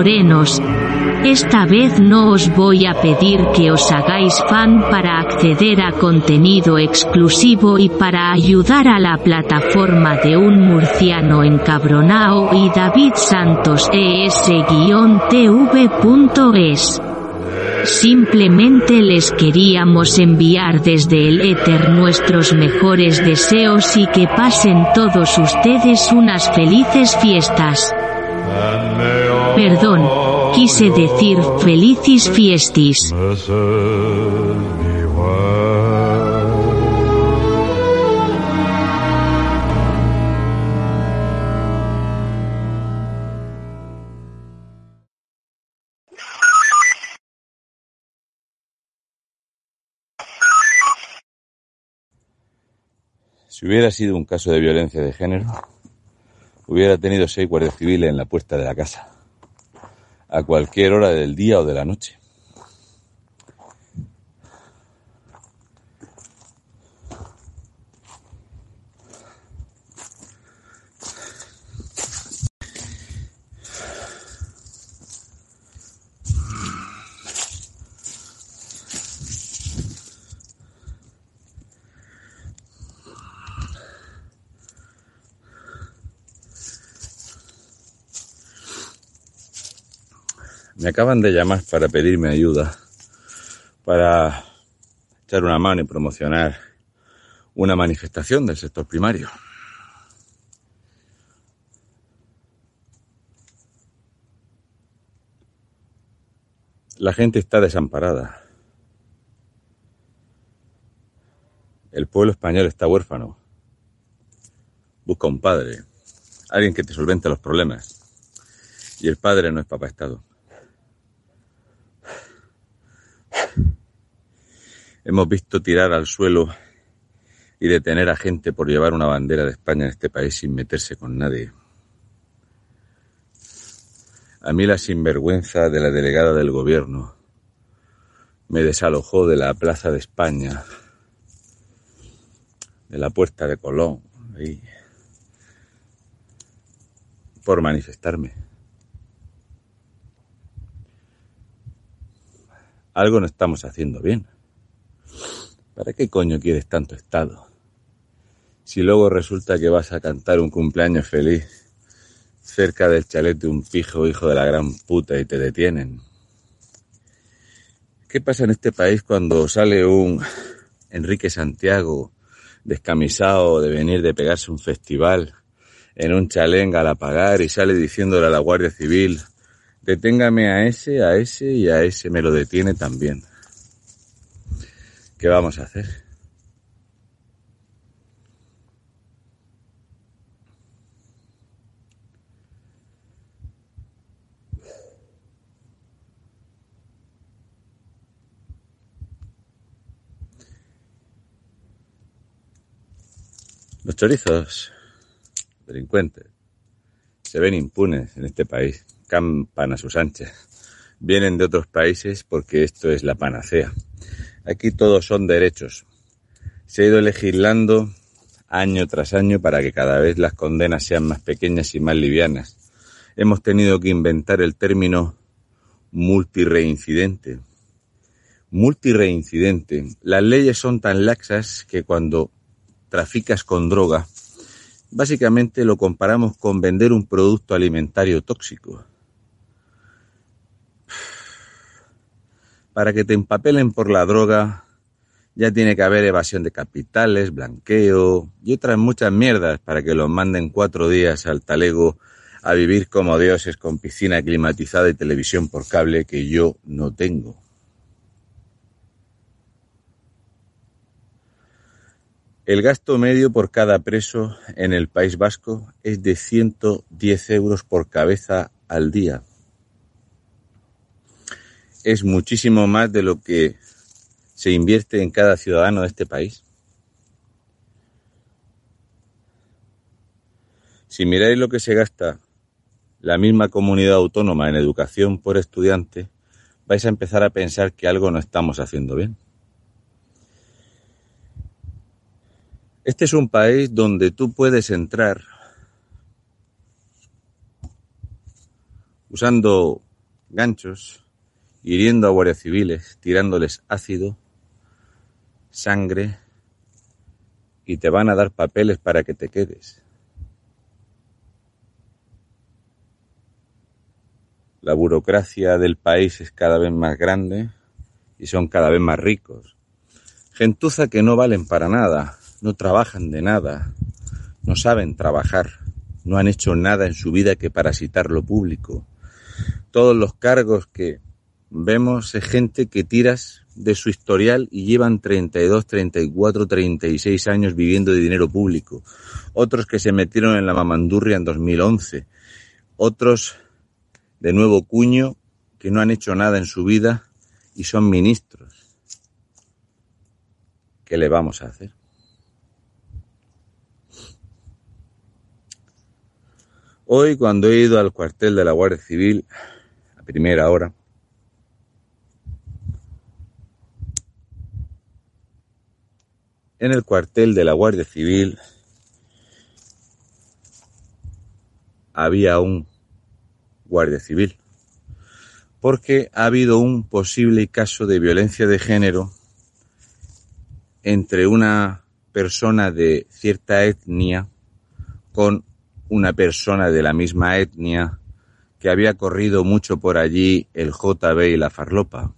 morenos. Esta vez no os voy a pedir que os hagáis fan para acceder a contenido exclusivo y para ayudar a la plataforma de un murciano encabronao y David Santos es-tv.es. Simplemente les queríamos enviar desde el éter nuestros mejores deseos y que pasen todos ustedes unas felices fiestas. Perdón, quise decir felicis fiestis. Si hubiera sido un caso de violencia de género, hubiera tenido seis guardias civiles en la puerta de la casa, a cualquier hora del día o de la noche. Me acaban de llamar para pedirme ayuda, para echar una mano y promocionar una manifestación del sector primario. La gente está desamparada. El pueblo español está huérfano. Busca un padre, alguien que te solvente los problemas. Y el padre no es papá Estado. Hemos visto tirar al suelo y detener a gente por llevar una bandera de España en este país sin meterse con nadie. A mí la sinvergüenza de la delegada del gobierno me desalojó de la Plaza de España, de la Puerta de Colón, ahí, por manifestarme. Algo no estamos haciendo bien. ¿Para qué coño quieres tanto Estado? Si luego resulta que vas a cantar un cumpleaños feliz cerca del chalet de un pijo hijo de la gran puta y te detienen. ¿Qué pasa en este país cuando sale un Enrique Santiago descamisado de venir de pegarse un festival en un chalenga al pagar y sale diciéndole a la Guardia Civil, deténgame a ese, a ese y a ese me lo detiene también? ¿Qué vamos a hacer? Los chorizos, delincuentes, se ven impunes en este país, campan a sus anchas. Vienen de otros países porque esto es la panacea. Aquí todos son derechos. Se ha ido legislando año tras año para que cada vez las condenas sean más pequeñas y más livianas. Hemos tenido que inventar el término multireincidente. Multireincidente. Las leyes son tan laxas que cuando traficas con droga, básicamente lo comparamos con vender un producto alimentario tóxico. Para que te empapelen por la droga, ya tiene que haber evasión de capitales, blanqueo y otras muchas mierdas para que los manden cuatro días al talego a vivir como dioses con piscina climatizada y televisión por cable que yo no tengo. El gasto medio por cada preso en el País Vasco es de 110 euros por cabeza al día. Es muchísimo más de lo que se invierte en cada ciudadano de este país. Si miráis lo que se gasta la misma comunidad autónoma en educación por estudiante, vais a empezar a pensar que algo no estamos haciendo bien. Este es un país donde tú puedes entrar usando ganchos, hiriendo a guardias civiles, tirándoles ácido, sangre, y te van a dar papeles para que te quedes. La burocracia del país es cada vez más grande y son cada vez más ricos. Gentuza que no valen para nada, no trabajan de nada, no saben trabajar, no han hecho nada en su vida que parasitar lo público. Todos los cargos que vemos gente que tiras de su historial y llevan 32, 34, 36 años viviendo de dinero público. Otros que se metieron en la mamandurria en 2011. Otros de nuevo cuño que no han hecho nada en su vida y son ministros. ¿Qué le vamos a hacer? Hoy, cuando he ido al cuartel de la Guardia Civil, a primera hora, en el cuartel de la Guardia Civil había un guardia civil, porque ha habido un posible caso de violencia de género entre una persona de cierta etnia con una persona de la misma etnia que había corrido mucho por allí el JB y la farlopa.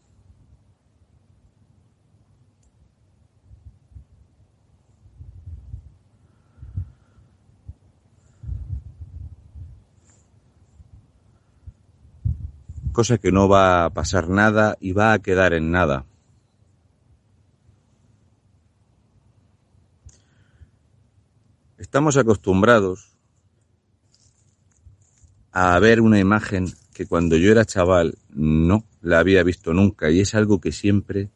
Cosa que no va a pasar nada y va a quedar en nada. Estamos acostumbrados a ver una imagen que cuando yo era chaval no la había visto nunca y es algo que siempre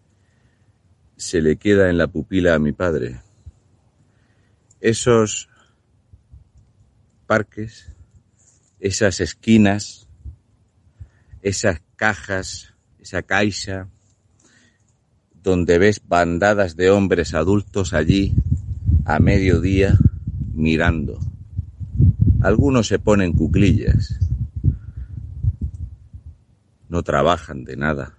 se le queda en la pupila a mi padre. Esos parques, esas esquinas, esas cajas, esa caixa, donde ves bandadas de hombres adultos allí a mediodía mirando. Algunos se ponen cuclillas, no trabajan de nada.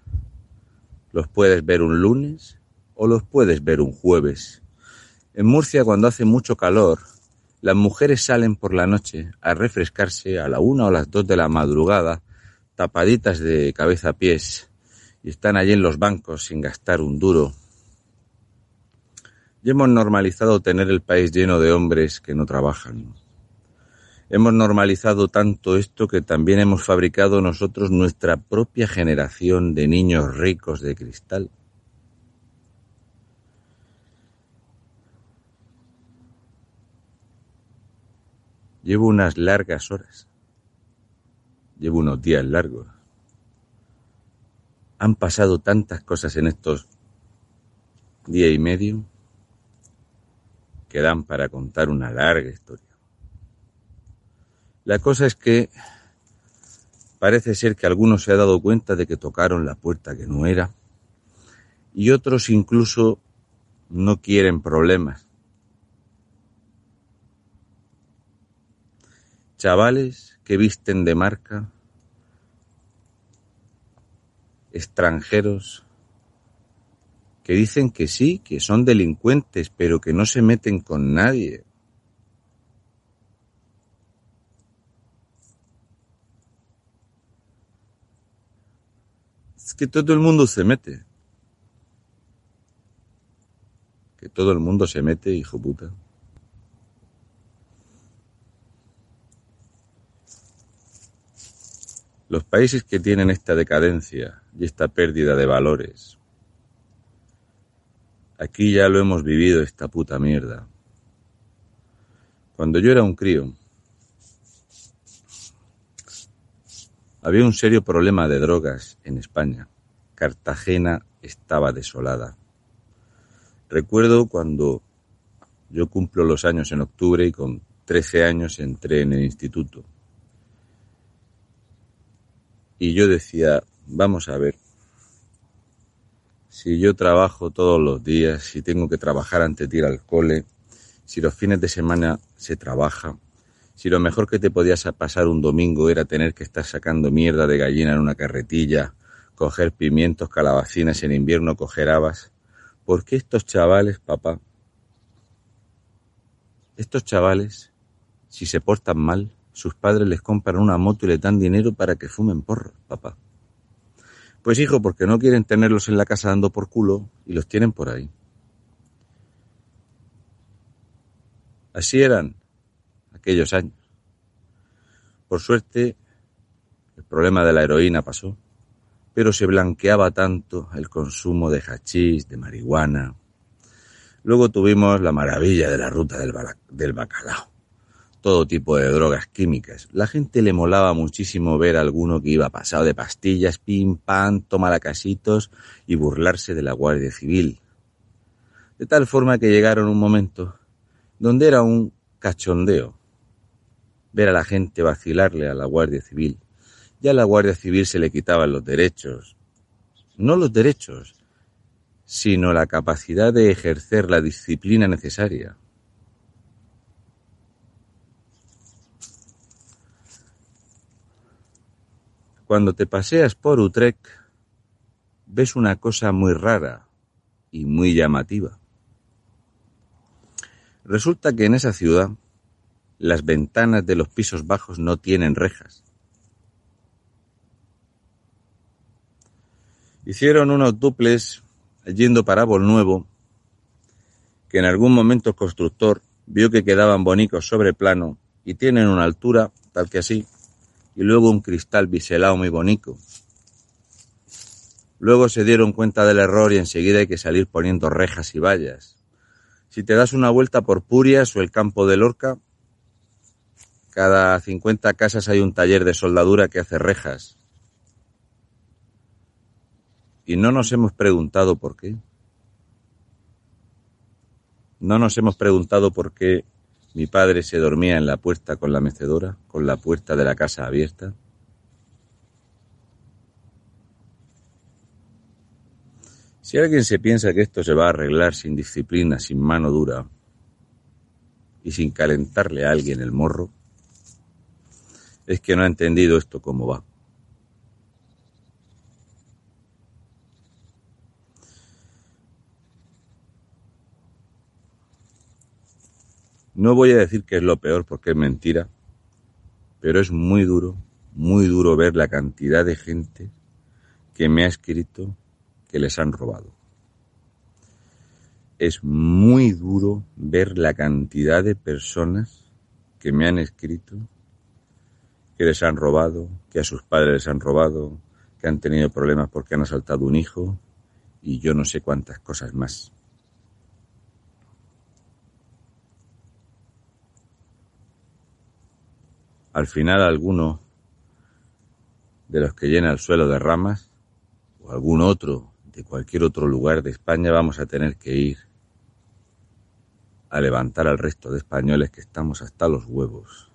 Los puedes ver un lunes o los puedes ver un jueves. En Murcia cuando hace mucho calor, las mujeres salen por la noche a refrescarse a la una o las dos de la madrugada tapaditas de cabeza a pies y están allí en los bancos sin gastar un duro. Y hemos normalizado tener el país lleno de hombres que no trabajan. Hemos normalizado tanto esto que también hemos fabricado nosotros nuestra propia generación de niños ricos de cristal. Llevo unas largas horas Llevo unos días largos. Han pasado tantas cosas en estos día y medio que dan para contar una larga historia. La cosa es que parece ser que algunos se han dado cuenta de que tocaron la puerta que no era y otros incluso no quieren problemas. Chavales que visten de marca, extranjeros, que dicen que sí, que son delincuentes, pero que no se meten con nadie. Es que todo el mundo se mete. Que todo el mundo se mete, hijo puta. Los países que tienen esta decadencia y esta pérdida de valores, aquí ya lo hemos vivido esta puta mierda. Cuando yo era un crío, había un serio problema de drogas en España. Cartagena estaba desolada. Recuerdo cuando yo cumplo los años en octubre y con 13 años entré en el instituto. Y yo decía, vamos a ver, si yo trabajo todos los días, si tengo que trabajar antes de ir al cole, si los fines de semana se trabaja, Si lo mejor que te podías pasar un domingo era tener que estar sacando mierda de gallina en una carretilla, coger pimientos, calabacinas en invierno, coger habas, ¿por qué estos chavales, papá, estos chavales, si se portan mal, sus padres les compran una moto y les dan dinero para que fumen porros, papá? Pues hijo, porque no quieren tenerlos en la casa dando por culo y los tienen por ahí. Así eran aquellos años. Por suerte, el problema de la heroína pasó, pero se blanqueaba tanto el consumo de hachís, de marihuana. Luego tuvimos la maravilla de la ruta del bacalao, todo tipo de drogas químicas. La gente le molaba muchísimo ver a alguno que iba pasado de pastillas, pim, pam, casitos y burlarse de la Guardia Civil. De tal forma que llegaron un momento donde era un cachondeo ver a la gente vacilarle a la Guardia Civil. Ya a la Guardia Civil se le quitaban los derechos. No los derechos, sino la capacidad de ejercer la disciplina necesaria. Cuando te paseas por Utrecht, ves una cosa muy rara y muy llamativa. Resulta que en esa ciudad las ventanas de los pisos bajos no tienen rejas. Hicieron unos duples yendo para Nuevo, que en algún momento el constructor vio que quedaban bonitos sobre plano y tienen una altura tal que así, y luego un cristal biselado muy bonito. Luego se dieron cuenta del error y enseguida hay que salir poniendo rejas y vallas. Si te das una vuelta por Purias o el campo de Lorca, cada 50 casas hay un taller de soldadura que hace rejas. Y no nos hemos preguntado por qué. No nos hemos preguntado por qué mi padre se dormía en la puerta con la mecedora, con la puerta de la casa abierta. Si alguien se piensa que esto se va a arreglar sin disciplina, sin mano dura y sin calentarle a alguien el morro, es que no ha entendido esto cómo va. No voy a decir que es lo peor porque es mentira, pero es muy duro, muy duro ver la cantidad de gente que me ha escrito que les han robado. Es muy duro ver la cantidad de personas que me han escrito que les han robado, que a sus padres les han robado, que han tenido problemas porque han asaltado un hijo y yo no sé cuántas cosas más. Al final alguno de los que llena el suelo de ramas o algún otro de cualquier otro lugar de España vamos a tener que ir a levantar al resto de españoles que estamos hasta los huevos.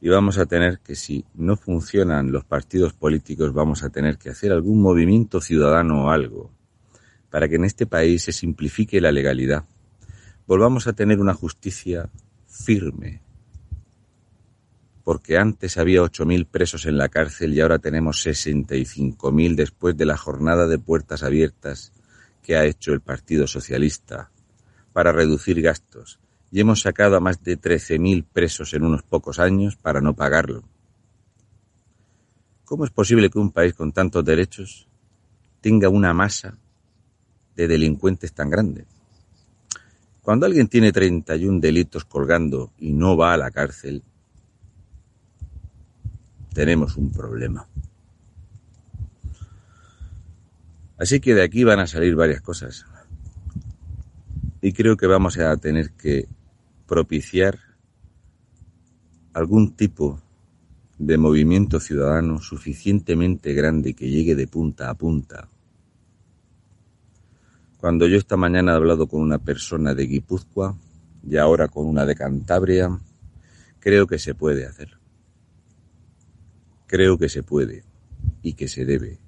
Y vamos a tener que, si no funcionan los partidos políticos, vamos a tener que hacer algún movimiento ciudadano o algo para que en este país se simplifique la legalidad. Volvamos a tener una justicia firme, porque antes había 8.000 presos en la cárcel y ahora tenemos 65.000 después de la jornada de puertas abiertas que ha hecho el Partido Socialista para reducir gastos y hemos sacado a más de 13.000 presos en unos pocos años para no pagarlo. ¿Cómo es posible que un país con tantos derechos tenga una masa de delincuentes tan grande? Cuando alguien tiene 31 delitos colgando y no va a la cárcel, tenemos un problema. Así que de aquí van a salir varias cosas. Y creo que vamos a tener que propiciar algún tipo de movimiento ciudadano suficientemente grande que llegue de punta a punta. Cuando yo esta mañana he hablado con una persona de Guipúzcoa y ahora con una de Cantabria, creo que se puede hacer. Creo que se puede y que se debe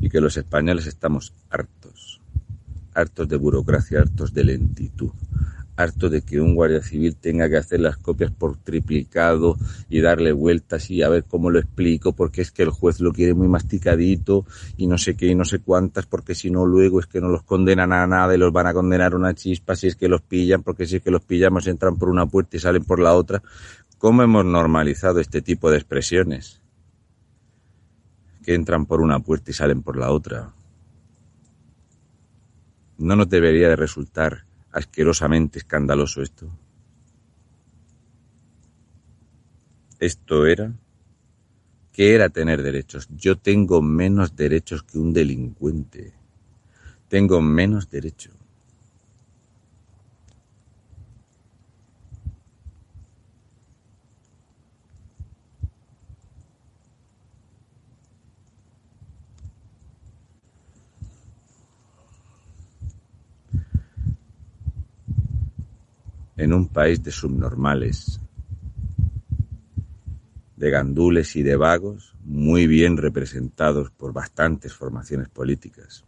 y que los españoles estamos hartos, hartos de burocracia, hartos de lentitud, harto de que un guardia civil tenga que hacer las copias por triplicado y darle vueltas y a ver cómo lo explico, porque es que el juez lo quiere muy masticadito y no sé qué y no sé cuántas, porque si no luego es que no los condenan a nada y los van a condenar a una chispa si es que los pillan, porque si es que los pillamos entran por una puerta y salen por la otra. ¿Cómo hemos normalizado este tipo de expresiones? Que entran por una puerta y salen por la otra. No nos debería de resultar asquerosamente escandaloso esto. Esto era... ¿Qué era tener derechos? Yo tengo menos derechos que un delincuente. Tengo menos derechos. En un país de subnormales, de gandules y de vagos muy bien representados por bastantes formaciones políticas.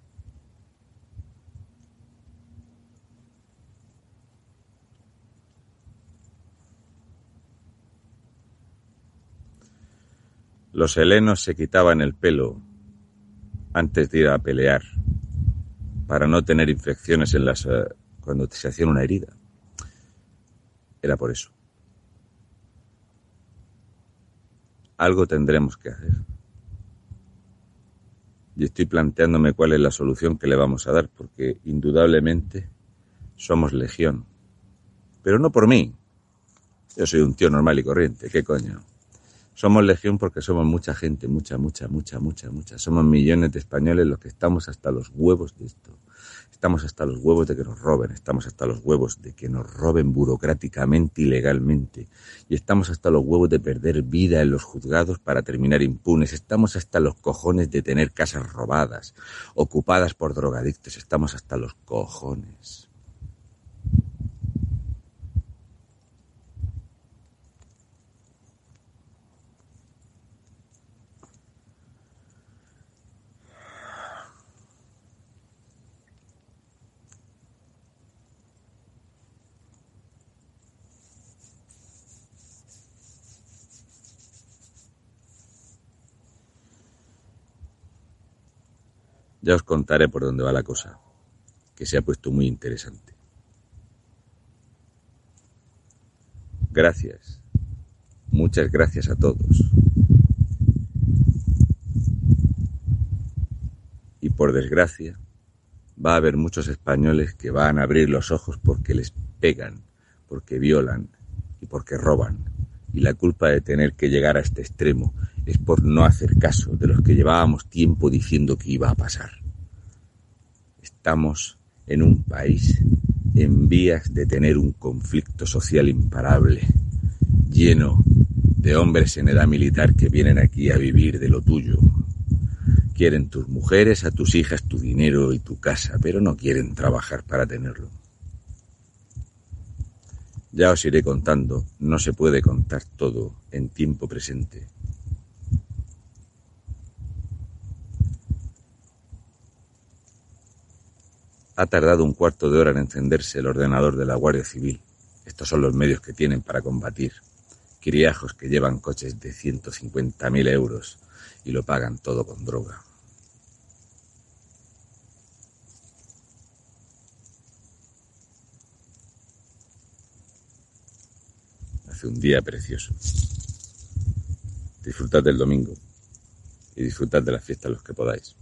Los helenos se quitaban el pelo antes de ir a pelear para no tener infecciones en las eh, cuando se hacían una herida. Era por eso. Algo tendremos que hacer. Y estoy planteándome cuál es la solución que le vamos a dar, porque indudablemente somos legión. Pero no por mí. Yo soy un tío normal y corriente, ¿qué coño? Somos legión porque somos mucha gente, mucha, mucha, mucha, mucha, mucha. Somos millones de españoles los que estamos hasta los huevos de esto. Estamos hasta los huevos de que nos roben, estamos hasta los huevos de que nos roben burocráticamente y legalmente, y estamos hasta los huevos de perder vida en los juzgados para terminar impunes, estamos hasta los cojones de tener casas robadas, ocupadas por drogadictos, estamos hasta los cojones. Ya os contaré por dónde va la cosa, que se ha puesto muy interesante. Gracias. Muchas gracias a todos. Y por desgracia, va a haber muchos españoles que van a abrir los ojos porque les pegan, porque violan y porque roban. Y la culpa de tener que llegar a este extremo es por no hacer caso de los que llevábamos tiempo diciendo que iba a pasar. Estamos en un país en vías de tener un conflicto social imparable, lleno de hombres en edad militar que vienen aquí a vivir de lo tuyo. Quieren tus mujeres, a tus hijas, tu dinero y tu casa, pero no quieren trabajar para tenerlo. Ya os iré contando, no se puede contar todo en tiempo presente. Ha tardado un cuarto de hora en encenderse el ordenador de la Guardia Civil. Estos son los medios que tienen para combatir. Criajos que llevan coches de 150.000 euros y lo pagan todo con droga. Un día precioso. Disfrutad del domingo y disfrutad de la fiesta los que podáis.